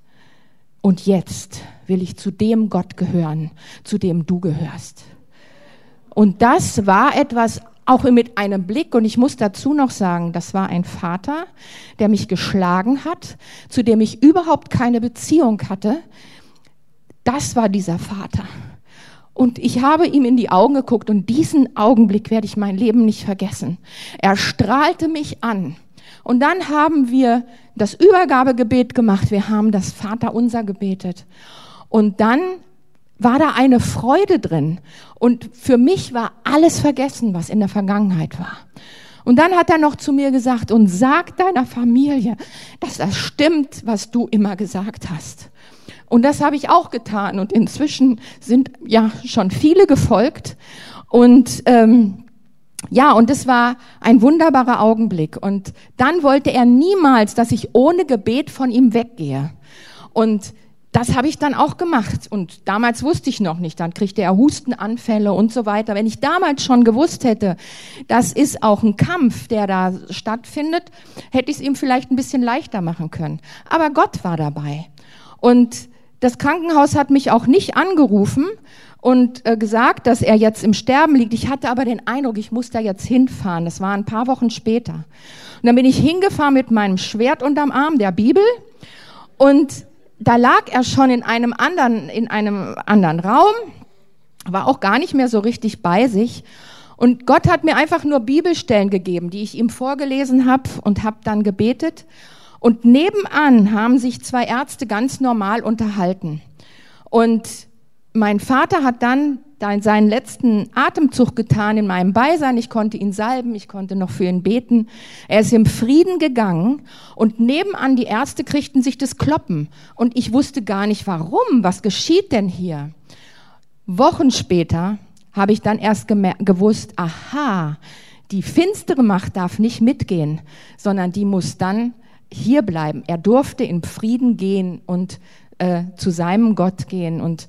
und jetzt will ich zu dem Gott gehören, zu dem du gehörst. Und das war etwas auch mit einem Blick, und ich muss dazu noch sagen, das war ein Vater, der mich geschlagen hat, zu dem ich überhaupt keine Beziehung hatte. Das war dieser Vater. Und ich habe ihm in die Augen geguckt und diesen Augenblick werde ich mein Leben nicht vergessen. Er strahlte mich an. Und dann haben wir das Übergabegebet gemacht. Wir haben das Vaterunser gebetet. Und dann war da eine Freude drin. Und für mich war alles vergessen, was in der Vergangenheit war. Und dann hat er noch zu mir gesagt, und sag deiner Familie, dass das stimmt, was du immer gesagt hast. Und das habe ich auch getan. Und inzwischen sind ja schon viele gefolgt. Und ähm, ja, und es war ein wunderbarer Augenblick. Und dann wollte er niemals, dass ich ohne Gebet von ihm weggehe. Und das habe ich dann auch gemacht. Und damals wusste ich noch nicht. Dann kriegte er Hustenanfälle und so weiter. Wenn ich damals schon gewusst hätte, das ist auch ein Kampf, der da stattfindet, hätte ich es ihm vielleicht ein bisschen leichter machen können. Aber Gott war dabei. Und das Krankenhaus hat mich auch nicht angerufen und äh, gesagt, dass er jetzt im Sterben liegt. Ich hatte aber den Eindruck, ich muss da jetzt hinfahren. Das war ein paar Wochen später. Und dann bin ich hingefahren mit meinem Schwert unterm Arm der Bibel und da lag er schon in einem anderen, in einem anderen Raum, war auch gar nicht mehr so richtig bei sich. Und Gott hat mir einfach nur Bibelstellen gegeben, die ich ihm vorgelesen habe und habe dann gebetet. Und nebenan haben sich zwei Ärzte ganz normal unterhalten. Und mein Vater hat dann seinen letzten Atemzug getan in meinem Beisein. Ich konnte ihn salben, ich konnte noch für ihn beten. Er ist im Frieden gegangen und nebenan die Ärzte kriegten sich das Kloppen. Und ich wusste gar nicht warum. Was geschieht denn hier? Wochen später habe ich dann erst gewusst, aha, die finstere Macht darf nicht mitgehen, sondern die muss dann hier bleiben. Er durfte in Frieden gehen und äh, zu seinem Gott gehen. Und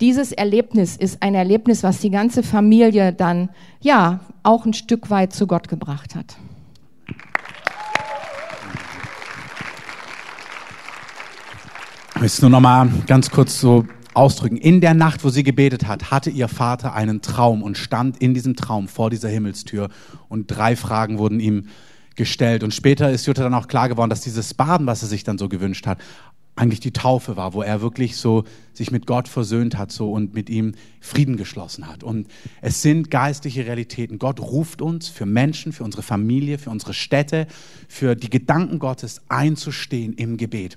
dieses Erlebnis ist ein Erlebnis, was die ganze Familie dann ja auch ein Stück weit zu Gott gebracht hat. Ich möchte nur noch mal ganz kurz so ausdrücken. In der Nacht, wo sie gebetet hat, hatte ihr Vater einen Traum und stand in diesem Traum vor dieser Himmelstür und drei Fragen wurden ihm gestellt. Und später ist Jutta dann auch klar geworden, dass dieses Baden, was er sich dann so gewünscht hat, eigentlich die Taufe war, wo er wirklich so sich mit Gott versöhnt hat so und mit ihm Frieden geschlossen hat. Und es sind geistliche Realitäten. Gott ruft uns für Menschen, für unsere Familie, für unsere Städte, für die Gedanken Gottes einzustehen im Gebet.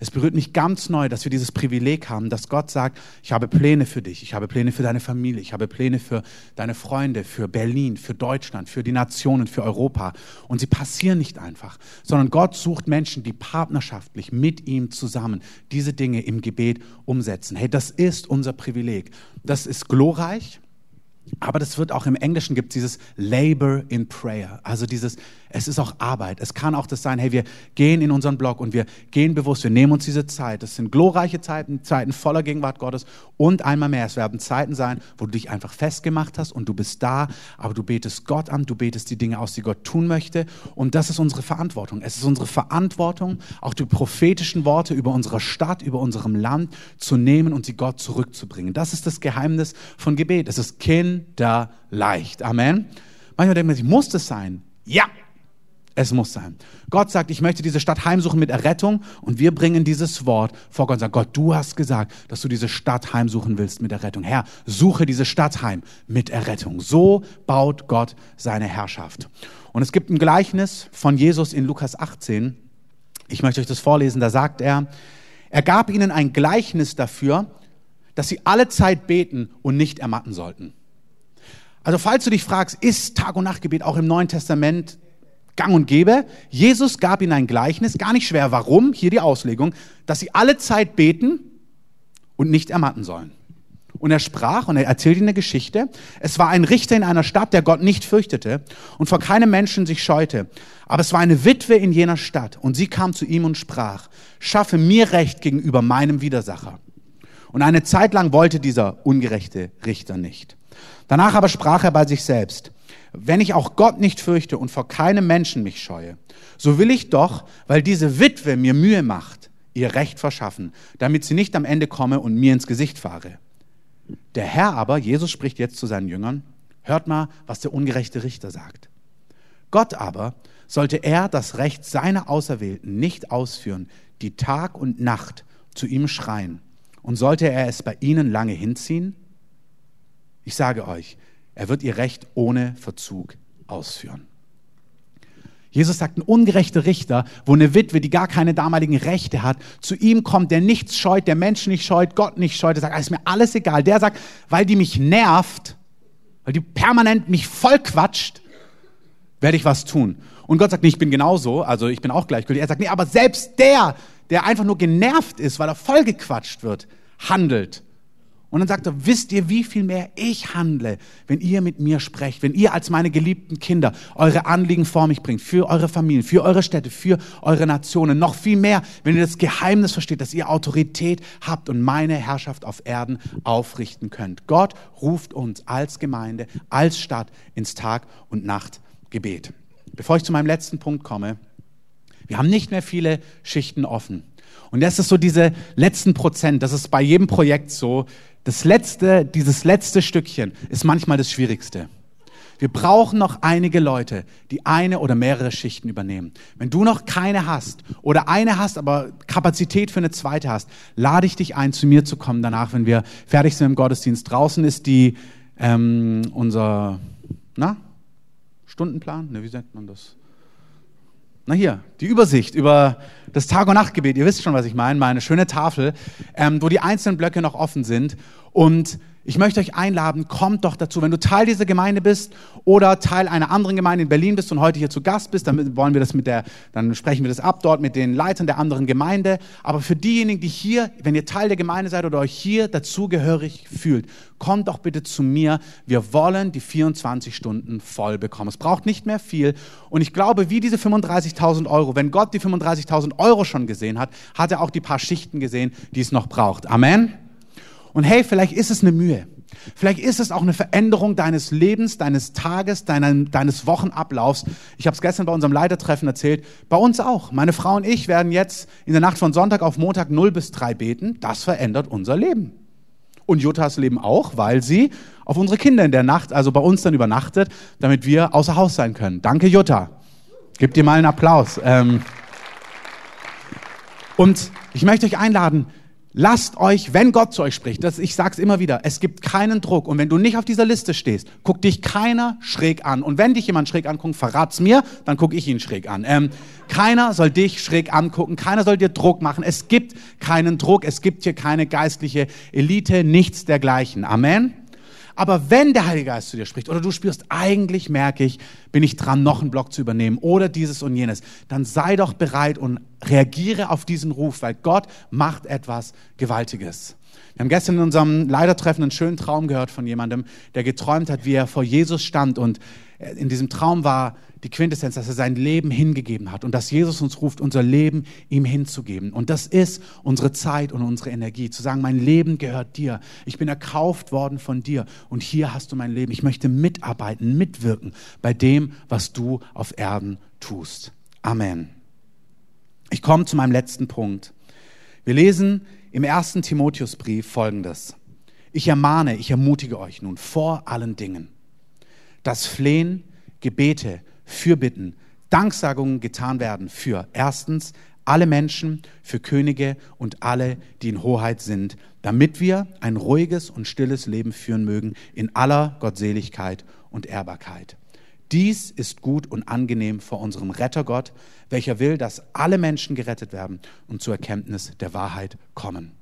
Es berührt mich ganz neu, dass wir dieses Privileg haben, dass Gott sagt, ich habe Pläne für dich, ich habe Pläne für deine Familie, ich habe Pläne für deine Freunde, für Berlin, für Deutschland, für die Nationen, für Europa. Und sie passieren nicht einfach, sondern Gott sucht Menschen, die partnerschaftlich mit ihm zusammen diese Dinge im Gebet umsetzen. Hey, das ist unser Privileg. Das ist glorreich. Aber das wird auch im Englischen gibt dieses Labor in Prayer. Also dieses, es ist auch Arbeit. Es kann auch das sein, hey, wir gehen in unseren Blog und wir gehen bewusst, wir nehmen uns diese Zeit. Das sind glorreiche Zeiten, Zeiten voller Gegenwart Gottes. Und einmal mehr, es werden Zeiten sein, wo du dich einfach festgemacht hast und du bist da, aber du betest Gott an, du betest die Dinge aus, die Gott tun möchte. Und das ist unsere Verantwortung. Es ist unsere Verantwortung, auch die prophetischen Worte über unsere Stadt, über unserem Land zu nehmen und sie Gott zurückzubringen. Das ist das Geheimnis von Gebet. Es ist kinderleicht. Amen. Manchmal denkt man sich, muss das sein? Ja, es muss sein. Gott sagt, ich möchte diese Stadt heimsuchen mit Errettung und wir bringen dieses Wort vor Gott und sagen, Gott, du hast gesagt, dass du diese Stadt heimsuchen willst mit Errettung. Herr, suche diese Stadt heim mit Errettung. So baut Gott seine Herrschaft. Und es gibt ein Gleichnis von Jesus in Lukas 18. Ich möchte euch das vorlesen. Da sagt er, er gab ihnen ein Gleichnis dafür, dass sie alle Zeit beten und nicht ermatten sollten. Also falls du dich fragst, ist Tag- und Nachtgebet auch im Neuen Testament gang und gäbe. Jesus gab ihnen ein Gleichnis, gar nicht schwer. Warum? Hier die Auslegung, dass sie alle Zeit beten und nicht ermatten sollen. Und er sprach und er erzählte ihnen eine Geschichte. Es war ein Richter in einer Stadt, der Gott nicht fürchtete und vor keinem Menschen sich scheute. Aber es war eine Witwe in jener Stadt und sie kam zu ihm und sprach, schaffe mir Recht gegenüber meinem Widersacher. Und eine Zeit lang wollte dieser ungerechte Richter nicht. Danach aber sprach er bei sich selbst, wenn ich auch Gott nicht fürchte und vor keinem Menschen mich scheue, so will ich doch, weil diese Witwe mir Mühe macht, ihr Recht verschaffen, damit sie nicht am Ende komme und mir ins Gesicht fahre. Der Herr aber, Jesus spricht jetzt zu seinen Jüngern, Hört mal, was der ungerechte Richter sagt. Gott aber, sollte er das Recht seiner Auserwählten nicht ausführen, die Tag und Nacht zu ihm schreien, und sollte er es bei ihnen lange hinziehen? Ich sage euch, er wird ihr Recht ohne Verzug ausführen. Jesus sagt, ein ungerechter Richter, wo eine Witwe, die gar keine damaligen Rechte hat, zu ihm kommt, der nichts scheut, der Menschen nicht scheut, Gott nicht scheut, der sagt, ist mir alles egal. Der sagt, weil die mich nervt, weil die permanent mich vollquatscht, werde ich was tun. Und Gott sagt, nee, ich bin genauso, also ich bin auch gleichgültig. Er sagt, nee, aber selbst der, der einfach nur genervt ist, weil er vollgequatscht wird, handelt. Und dann sagt er, wisst ihr, wie viel mehr ich handle, wenn ihr mit mir sprecht, wenn ihr als meine geliebten Kinder eure Anliegen vor mich bringt, für eure Familien, für eure Städte, für eure Nationen, noch viel mehr, wenn ihr das Geheimnis versteht, dass ihr Autorität habt und meine Herrschaft auf Erden aufrichten könnt. Gott ruft uns als Gemeinde, als Stadt ins Tag- und Nachtgebet. Bevor ich zu meinem letzten Punkt komme, wir haben nicht mehr viele Schichten offen. Und das ist so diese letzten Prozent, das ist bei jedem Projekt so, das letzte, dieses letzte Stückchen ist manchmal das Schwierigste. Wir brauchen noch einige Leute, die eine oder mehrere Schichten übernehmen. Wenn du noch keine hast oder eine hast, aber Kapazität für eine zweite hast, lade ich dich ein, zu mir zu kommen danach, wenn wir fertig sind im Gottesdienst. Draußen ist die ähm, unser na, Stundenplan. Ne, wie nennt man das? Na hier, die Übersicht über das Tag- und Nachtgebet. Ihr wisst schon, was ich meine. Meine schöne Tafel, ähm, wo die einzelnen Blöcke noch offen sind. Und ich möchte euch einladen, kommt doch dazu. Wenn du Teil dieser Gemeinde bist oder Teil einer anderen Gemeinde in Berlin bist und heute hier zu Gast bist, dann wollen wir das mit der, dann sprechen wir das ab dort mit den Leitern der anderen Gemeinde. Aber für diejenigen, die hier, wenn ihr Teil der Gemeinde seid oder euch hier dazugehörig fühlt, kommt doch bitte zu mir. Wir wollen die 24 Stunden voll bekommen. Es braucht nicht mehr viel. Und ich glaube, wie diese 35.000 Euro, wenn Gott die 35.000 Euro schon gesehen hat, hat er auch die paar Schichten gesehen, die es noch braucht. Amen. Und hey, vielleicht ist es eine Mühe. Vielleicht ist es auch eine Veränderung deines Lebens, deines Tages, deinen, deines Wochenablaufs. Ich habe es gestern bei unserem Leitertreffen erzählt. Bei uns auch. Meine Frau und ich werden jetzt in der Nacht von Sonntag auf Montag 0 bis 3 beten. Das verändert unser Leben. Und Juttas Leben auch, weil sie auf unsere Kinder in der Nacht, also bei uns dann übernachtet, damit wir außer Haus sein können. Danke, Jutta. Gib dir mal einen Applaus. Ähm und ich möchte euch einladen, Lasst euch, wenn Gott zu euch spricht, das, ich sag's immer wieder, es gibt keinen Druck. Und wenn du nicht auf dieser Liste stehst, guckt dich keiner schräg an. Und wenn dich jemand schräg anguckt, verrat's mir, dann gucke ich ihn schräg an. Ähm, keiner soll dich schräg angucken, keiner soll dir Druck machen. Es gibt keinen Druck, es gibt hier keine geistliche Elite, nichts dergleichen. Amen. Aber wenn der Heilige Geist zu dir spricht oder du spürst, eigentlich merke ich, bin ich dran, noch einen Block zu übernehmen oder dieses und jenes, dann sei doch bereit und reagiere auf diesen Ruf, weil Gott macht etwas Gewaltiges. Wir haben gestern in unserem Leitertreffen einen schönen Traum gehört von jemandem, der geträumt hat, wie er vor Jesus stand und in diesem Traum war die Quintessenz, dass er sein Leben hingegeben hat und dass Jesus uns ruft, unser Leben ihm hinzugeben. Und das ist unsere Zeit und unsere Energie, zu sagen, mein Leben gehört dir. Ich bin erkauft worden von dir und hier hast du mein Leben. Ich möchte mitarbeiten, mitwirken bei dem, was du auf Erden tust. Amen. Ich komme zu meinem letzten Punkt. Wir lesen im ersten Timotheusbrief Folgendes. Ich ermahne, ich ermutige euch nun vor allen Dingen, dass Flehen, Gebete, Fürbitten, Danksagungen getan werden für erstens alle Menschen, für Könige und alle, die in Hoheit sind, damit wir ein ruhiges und stilles Leben führen mögen in aller Gottseligkeit und Ehrbarkeit. Dies ist gut und angenehm vor unserem Rettergott, welcher will, dass alle Menschen gerettet werden und zur Erkenntnis der Wahrheit kommen.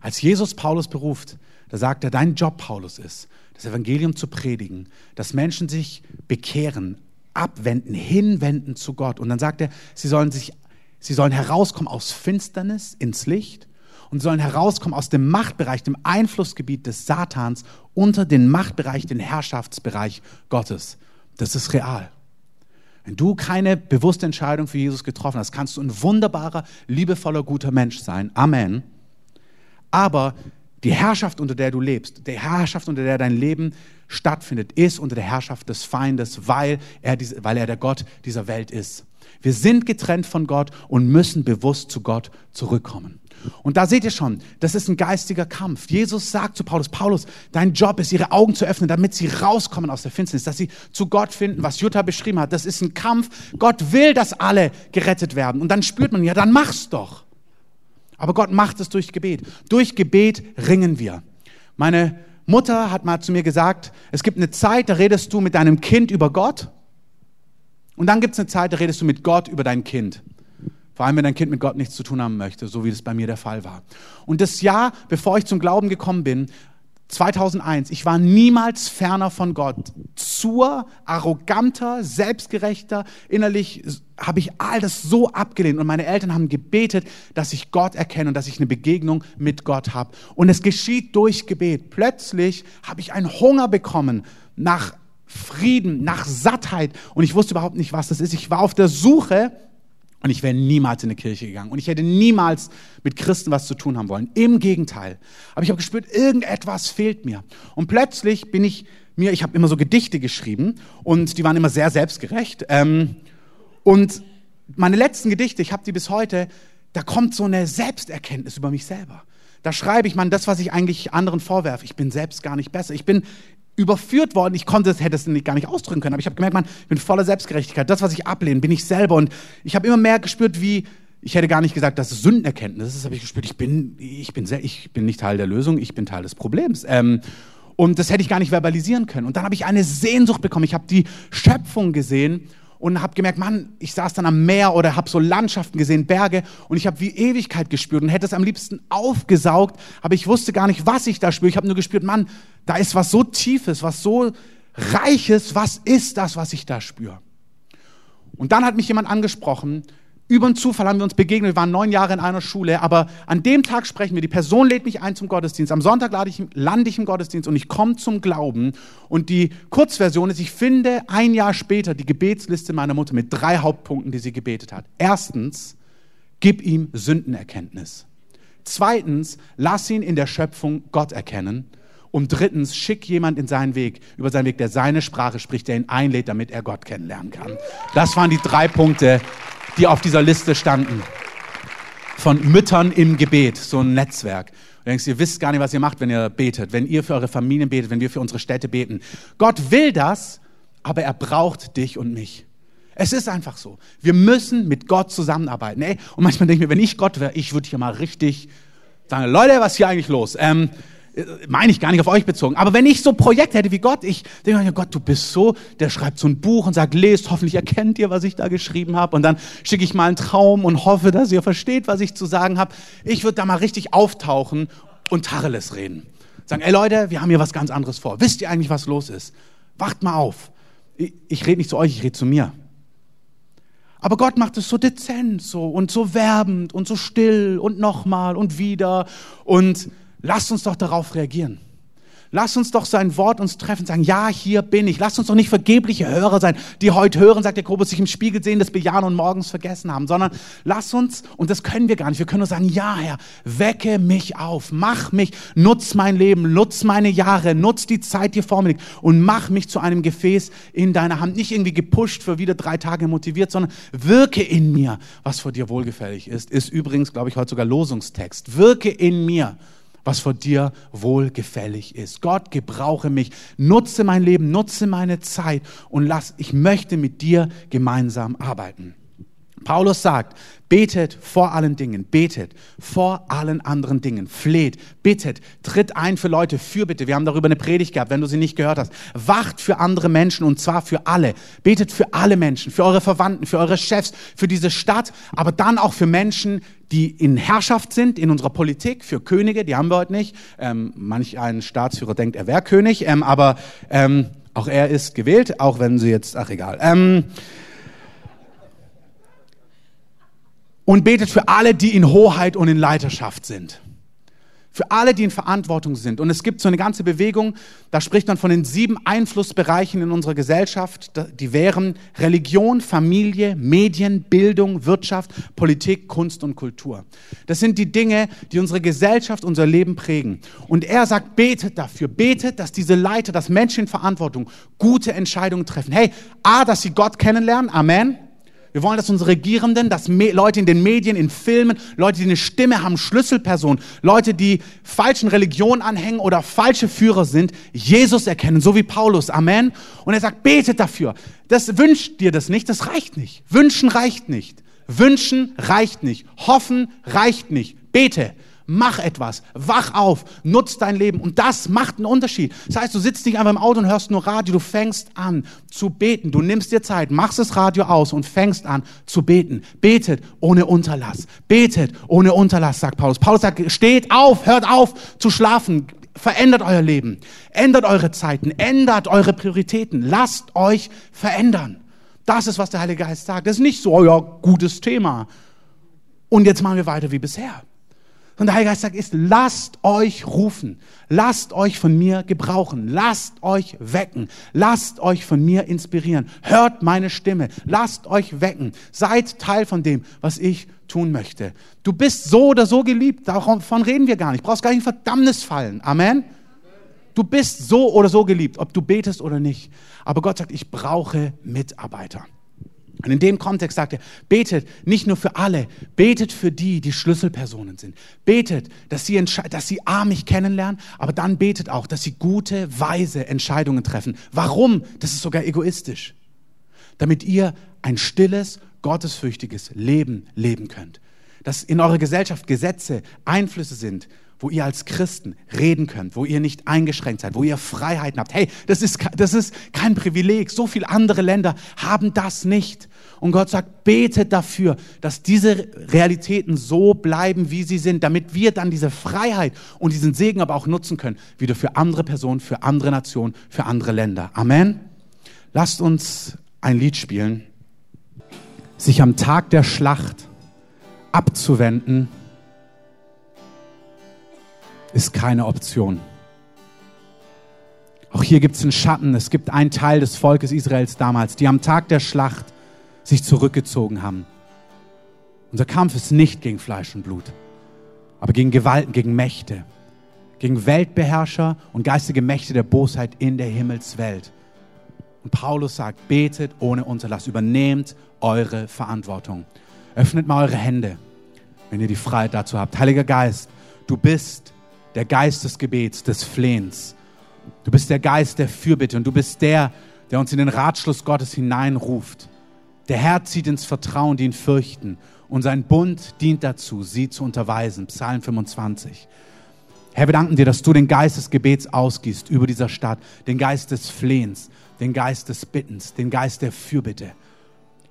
Als Jesus Paulus beruft, da sagt er, dein Job, Paulus, ist, das Evangelium zu predigen, dass Menschen sich bekehren, abwenden, hinwenden zu Gott. Und dann sagt er, sie sollen sich, sie sollen herauskommen aus Finsternis ins Licht und sollen herauskommen aus dem Machtbereich, dem Einflussgebiet des Satans unter den Machtbereich, den Herrschaftsbereich Gottes. Das ist real. Wenn du keine bewusste Entscheidung für Jesus getroffen hast, kannst du ein wunderbarer, liebevoller, guter Mensch sein. Amen. Aber die Herrschaft, unter der du lebst, die Herrschaft, unter der dein Leben stattfindet, ist unter der Herrschaft des Feindes, weil er, diese, weil er der Gott dieser Welt ist. Wir sind getrennt von Gott und müssen bewusst zu Gott zurückkommen. Und da seht ihr schon, das ist ein geistiger Kampf. Jesus sagt zu Paulus, Paulus, dein Job ist, ihre Augen zu öffnen, damit sie rauskommen aus der Finsternis, dass sie zu Gott finden, was Jutta beschrieben hat. Das ist ein Kampf. Gott will, dass alle gerettet werden. Und dann spürt man, ja, dann mach's doch. Aber Gott macht es durch Gebet. Durch Gebet ringen wir. Meine Mutter hat mal zu mir gesagt, es gibt eine Zeit, da redest du mit deinem Kind über Gott. Und dann gibt es eine Zeit, da redest du mit Gott über dein Kind. Vor allem, wenn dein Kind mit Gott nichts zu tun haben möchte, so wie das bei mir der Fall war. Und das Jahr, bevor ich zum Glauben gekommen bin, 2001, ich war niemals ferner von Gott. Zur arroganter, selbstgerechter, innerlich habe ich all das so abgelehnt und meine Eltern haben gebetet, dass ich Gott erkenne und dass ich eine Begegnung mit Gott habe. Und es geschieht durch Gebet. Plötzlich habe ich einen Hunger bekommen nach Frieden, nach Sattheit und ich wusste überhaupt nicht, was das ist. Ich war auf der Suche und ich wäre niemals in eine Kirche gegangen. Und ich hätte niemals mit Christen was zu tun haben wollen. Im Gegenteil. Aber ich habe gespürt, irgendetwas fehlt mir. Und plötzlich bin ich mir, ich habe immer so Gedichte geschrieben und die waren immer sehr selbstgerecht. Ähm, und meine letzten Gedichte, ich habe die bis heute, da kommt so eine Selbsterkenntnis über mich selber. Da schreibe ich, man, das, was ich eigentlich anderen vorwerfe, ich bin selbst gar nicht besser. Ich bin überführt worden. Ich konnte es, hätte es nicht, gar nicht ausdrücken können. Aber ich habe gemerkt, man, ich bin voller Selbstgerechtigkeit. Das, was ich ablehne, bin ich selber. Und ich habe immer mehr gespürt, wie ich hätte gar nicht gesagt, dass es Sündenerkenntnis ist. Das habe ich gespürt. Ich bin, ich bin, sehr, ich bin nicht Teil der Lösung. Ich bin Teil des Problems. Ähm, und das hätte ich gar nicht verbalisieren können. Und dann habe ich eine Sehnsucht bekommen. Ich habe die Schöpfung gesehen und habe gemerkt, Mann, ich saß dann am Meer oder habe so Landschaften gesehen, Berge und ich habe wie Ewigkeit gespürt und hätte es am liebsten aufgesaugt, aber ich wusste gar nicht, was ich da spüre. Ich habe nur gespürt, Mann, da ist was so Tiefes, was so Reiches, was ist das, was ich da spüre? Und dann hat mich jemand angesprochen, über einen Zufall haben wir uns begegnet, wir waren neun Jahre in einer Schule, aber an dem Tag sprechen wir, die Person lädt mich ein zum Gottesdienst, am Sonntag ich, lande ich im Gottesdienst und ich komme zum Glauben und die Kurzversion ist, ich finde ein Jahr später die Gebetsliste meiner Mutter mit drei Hauptpunkten, die sie gebetet hat. Erstens, gib ihm Sündenerkenntnis. Zweitens, lass ihn in der Schöpfung Gott erkennen. Und drittens, schick jemand in seinen Weg, über seinen Weg, der seine Sprache spricht, der ihn einlädt, damit er Gott kennenlernen kann. Das waren die drei Punkte, die auf dieser Liste standen. Von Müttern im Gebet, so ein Netzwerk. Du denkst, ihr wisst gar nicht, was ihr macht, wenn ihr betet, wenn ihr für eure Familien betet, wenn wir für unsere Städte beten. Gott will das, aber er braucht dich und mich. Es ist einfach so. Wir müssen mit Gott zusammenarbeiten. Ey, und manchmal denke ich mir, wenn ich Gott wäre, ich würde hier mal richtig sagen, Leute, was ist hier eigentlich los? Ähm, äh, meine ich gar nicht auf euch bezogen. Aber wenn ich so Projekt hätte wie Gott, ich denke mir, Gott, du bist so, der schreibt so ein Buch und sagt, lest, hoffentlich erkennt ihr, was ich da geschrieben habe. Und dann schicke ich mal einen Traum und hoffe, dass ihr versteht, was ich zu sagen habe. Ich würde da mal richtig auftauchen und Tacheles reden. Sagen, ey Leute, wir haben hier was ganz anderes vor. Wisst ihr eigentlich, was los ist? Wacht mal auf. Ich, ich rede nicht zu euch, ich rede zu mir. Aber Gott macht es so dezent so und so werbend und so still und nochmal und wieder und Lasst uns doch darauf reagieren. Lasst uns doch sein Wort uns treffen sagen, ja, hier bin ich. Lasst uns doch nicht vergebliche Hörer sein, die heute hören, sagt der Jakobus, sich im Spiegel sehen, das bejahen und morgens vergessen haben, sondern lasst uns, und das können wir gar nicht, wir können nur sagen, ja, Herr, wecke mich auf, mach mich, nutz mein Leben, nutz meine Jahre, nutz die Zeit, die vor mir liegt und mach mich zu einem Gefäß in deiner Hand. Nicht irgendwie gepusht für wieder drei Tage motiviert, sondern wirke in mir, was vor dir wohlgefällig ist. Ist übrigens, glaube ich, heute sogar Losungstext. Wirke in mir was vor dir wohlgefällig ist. Gott, gebrauche mich, nutze mein Leben, nutze meine Zeit und lass, ich möchte mit dir gemeinsam arbeiten. Paulus sagt, betet vor allen Dingen, betet vor allen anderen Dingen, fleht, bittet, tritt ein für Leute, für bitte. Wir haben darüber eine Predigt gehabt, wenn du sie nicht gehört hast. Wacht für andere Menschen und zwar für alle. Betet für alle Menschen, für eure Verwandten, für eure Chefs, für diese Stadt, aber dann auch für Menschen, die in Herrschaft sind, in unserer Politik, für Könige, die haben wir heute nicht. Ähm, manch ein Staatsführer denkt, er wäre König, ähm, aber ähm, auch er ist gewählt, auch wenn sie jetzt, ach egal. Ähm, und betet für alle, die in Hoheit und in Leiterschaft sind. Für alle, die in Verantwortung sind. Und es gibt so eine ganze Bewegung, da spricht man von den sieben Einflussbereichen in unserer Gesellschaft. Die wären Religion, Familie, Medien, Bildung, Wirtschaft, Politik, Kunst und Kultur. Das sind die Dinge, die unsere Gesellschaft, unser Leben prägen. Und er sagt, betet dafür, betet, dass diese Leiter, dass Menschen in Verantwortung gute Entscheidungen treffen. Hey, A, dass sie Gott kennenlernen, Amen. Wir wollen, dass unsere Regierenden, dass Leute in den Medien, in Filmen, Leute, die eine Stimme haben, Schlüsselpersonen, Leute, die falschen Religionen anhängen oder falsche Führer sind, Jesus erkennen, so wie Paulus. Amen. Und er sagt, betet dafür. Das wünscht dir das nicht, das reicht nicht. Wünschen reicht nicht. Wünschen reicht nicht. Hoffen reicht nicht. Bete. Mach etwas, wach auf, nutz dein Leben und das macht einen Unterschied. Das heißt, du sitzt nicht einfach im Auto und hörst nur Radio, du fängst an zu beten. Du nimmst dir Zeit, machst das Radio aus und fängst an zu beten. Betet ohne Unterlass. Betet ohne Unterlass, sagt Paulus. Paulus sagt, steht auf, hört auf zu schlafen. Verändert euer Leben, ändert eure Zeiten, ändert eure Prioritäten, lasst euch verändern. Das ist, was der Heilige Geist sagt. Das ist nicht so, oh ja, gutes Thema. Und jetzt machen wir weiter wie bisher. Und der Heilige Geist sagt, ist, lasst euch rufen, lasst euch von mir gebrauchen, lasst euch wecken, lasst euch von mir inspirieren, hört meine Stimme, lasst euch wecken, seid Teil von dem, was ich tun möchte. Du bist so oder so geliebt, davon reden wir gar nicht, brauchst gar nicht in Verdammnis fallen. Amen. Du bist so oder so geliebt, ob du betest oder nicht. Aber Gott sagt, ich brauche Mitarbeiter. Und in dem Kontext sagt er, betet nicht nur für alle, betet für die, die Schlüsselpersonen sind. Betet, dass sie, dass sie A, mich kennenlernen, aber dann betet auch, dass sie gute, weise Entscheidungen treffen. Warum? Das ist sogar egoistisch. Damit ihr ein stilles, gottesfürchtiges Leben leben könnt. Dass in eurer Gesellschaft Gesetze, Einflüsse sind, wo ihr als Christen reden könnt, wo ihr nicht eingeschränkt seid, wo ihr Freiheiten habt. Hey, das ist, das ist kein Privileg. So viele andere Länder haben das nicht. Und Gott sagt, betet dafür, dass diese Realitäten so bleiben, wie sie sind, damit wir dann diese Freiheit und diesen Segen aber auch nutzen können, wieder für andere Personen, für andere Nationen, für andere Länder. Amen. Lasst uns ein Lied spielen. Sich am Tag der Schlacht abzuwenden, ist keine Option. Auch hier gibt es einen Schatten. Es gibt einen Teil des Volkes Israels damals, die am Tag der Schlacht sich zurückgezogen haben. Unser Kampf ist nicht gegen Fleisch und Blut, aber gegen Gewalten, gegen Mächte, gegen Weltbeherrscher und geistige Mächte der Bosheit in der Himmelswelt. Und Paulus sagt, betet ohne Unterlass, übernehmt eure Verantwortung. Öffnet mal eure Hände, wenn ihr die Freiheit dazu habt. Heiliger Geist, du bist der Geist des Gebets, des Flehens. Du bist der Geist der Fürbitte und du bist der, der uns in den Ratschluss Gottes hineinruft. Der Herr zieht ins Vertrauen, die ihn fürchten. Und sein Bund dient dazu, sie zu unterweisen. Psalm 25. Herr, wir danken dir, dass du den Geist des Gebets ausgießt über dieser Stadt, den Geist des Flehens, den Geist des Bittens, den Geist der Fürbitte.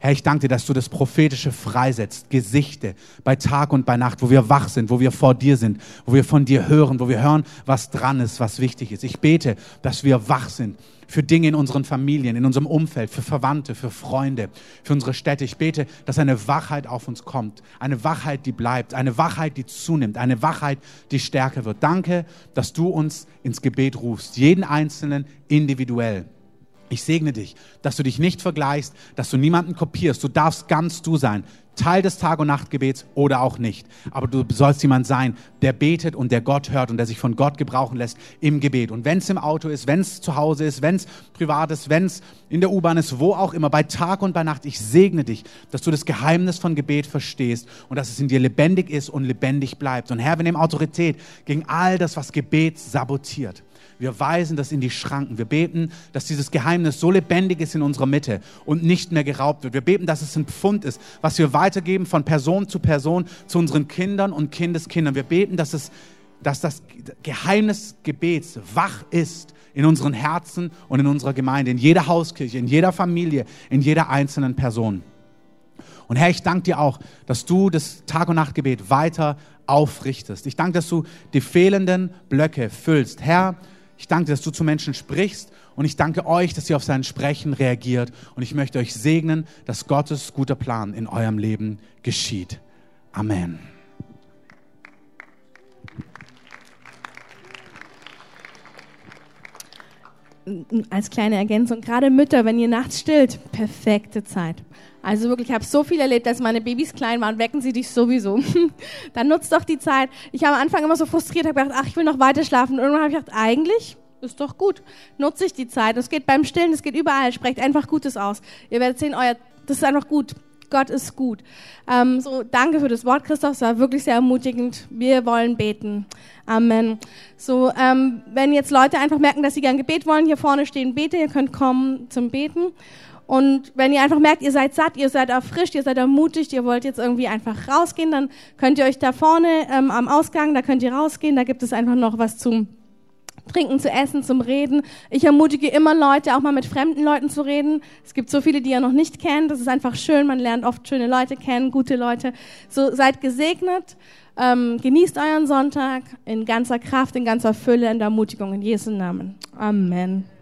Herr, ich danke dir, dass du das Prophetische freisetzt, Gesichte bei Tag und bei Nacht, wo wir wach sind, wo wir vor dir sind, wo wir von dir hören, wo wir hören, was dran ist, was wichtig ist. Ich bete, dass wir wach sind für Dinge in unseren Familien, in unserem Umfeld, für Verwandte, für Freunde, für unsere Städte. Ich bete, dass eine Wachheit auf uns kommt, eine Wachheit, die bleibt, eine Wachheit, die zunimmt, eine Wachheit, die stärker wird. Danke, dass du uns ins Gebet rufst, jeden Einzelnen individuell. Ich segne dich, dass du dich nicht vergleichst, dass du niemanden kopierst. Du darfst ganz du sein. Teil des Tag- und Nachtgebets oder auch nicht. Aber du sollst jemand sein, der betet und der Gott hört und der sich von Gott gebrauchen lässt im Gebet. Und wenn es im Auto ist, wenn es zu Hause ist, wenn es privat ist, wenn es in der U-Bahn ist, wo auch immer, bei Tag und bei Nacht, ich segne dich, dass du das Geheimnis von Gebet verstehst und dass es in dir lebendig ist und lebendig bleibt. Und Herr, wir nehmen Autorität gegen all das, was Gebet sabotiert. Wir weisen das in die Schranken. Wir beten, dass dieses Geheimnis so lebendig ist in unserer Mitte und nicht mehr geraubt wird. Wir beten, dass es ein Pfund ist, was wir weitergeben von Person zu Person zu unseren Kindern und Kindeskindern. Wir beten, dass, es, dass das Geheimnis Gebets wach ist in unseren Herzen und in unserer Gemeinde, in jeder Hauskirche, in jeder Familie, in jeder einzelnen Person. Und Herr, ich danke dir auch, dass du das Tag- und Nachtgebet weiter aufrichtest. Ich danke, dass du die fehlenden Blöcke füllst. Herr, ich danke, dass du zu Menschen sprichst und ich danke euch, dass ihr auf sein Sprechen reagiert und ich möchte euch segnen, dass Gottes guter Plan in eurem Leben geschieht. Amen. Als kleine Ergänzung, gerade Mütter, wenn ihr nachts stillt, perfekte Zeit. Also wirklich, ich habe so viel erlebt, dass meine Babys klein waren, wecken sie dich sowieso. Dann nutzt doch die Zeit. Ich habe am Anfang immer so frustriert, habe gedacht, ach, ich will noch weiter schlafen. Und irgendwann habe ich gedacht, eigentlich ist doch gut. Nutze ich die Zeit. Es geht beim Stillen, es geht überall. Sprecht einfach Gutes aus. Ihr werdet sehen, euer, das ist einfach gut. Gott ist gut. Ähm, so, danke für das Wort, Christoph. Es war wirklich sehr ermutigend. Wir wollen beten. Amen. So, ähm, wenn jetzt Leute einfach merken, dass sie gern Gebet wollen, hier vorne stehen Bete. Ihr könnt kommen zum Beten. Und wenn ihr einfach merkt, ihr seid satt, ihr seid erfrischt, ihr seid ermutigt, ihr wollt jetzt irgendwie einfach rausgehen, dann könnt ihr euch da vorne ähm, am Ausgang, da könnt ihr rausgehen, da gibt es einfach noch was zum Trinken, zu essen, zum Reden. Ich ermutige immer Leute, auch mal mit fremden Leuten zu reden. Es gibt so viele, die ihr noch nicht kennt. Das ist einfach schön. Man lernt oft schöne Leute kennen, gute Leute. So seid gesegnet. Ähm, genießt euren Sonntag in ganzer Kraft, in ganzer Fülle, in der Ermutigung in Jesu Namen. Amen.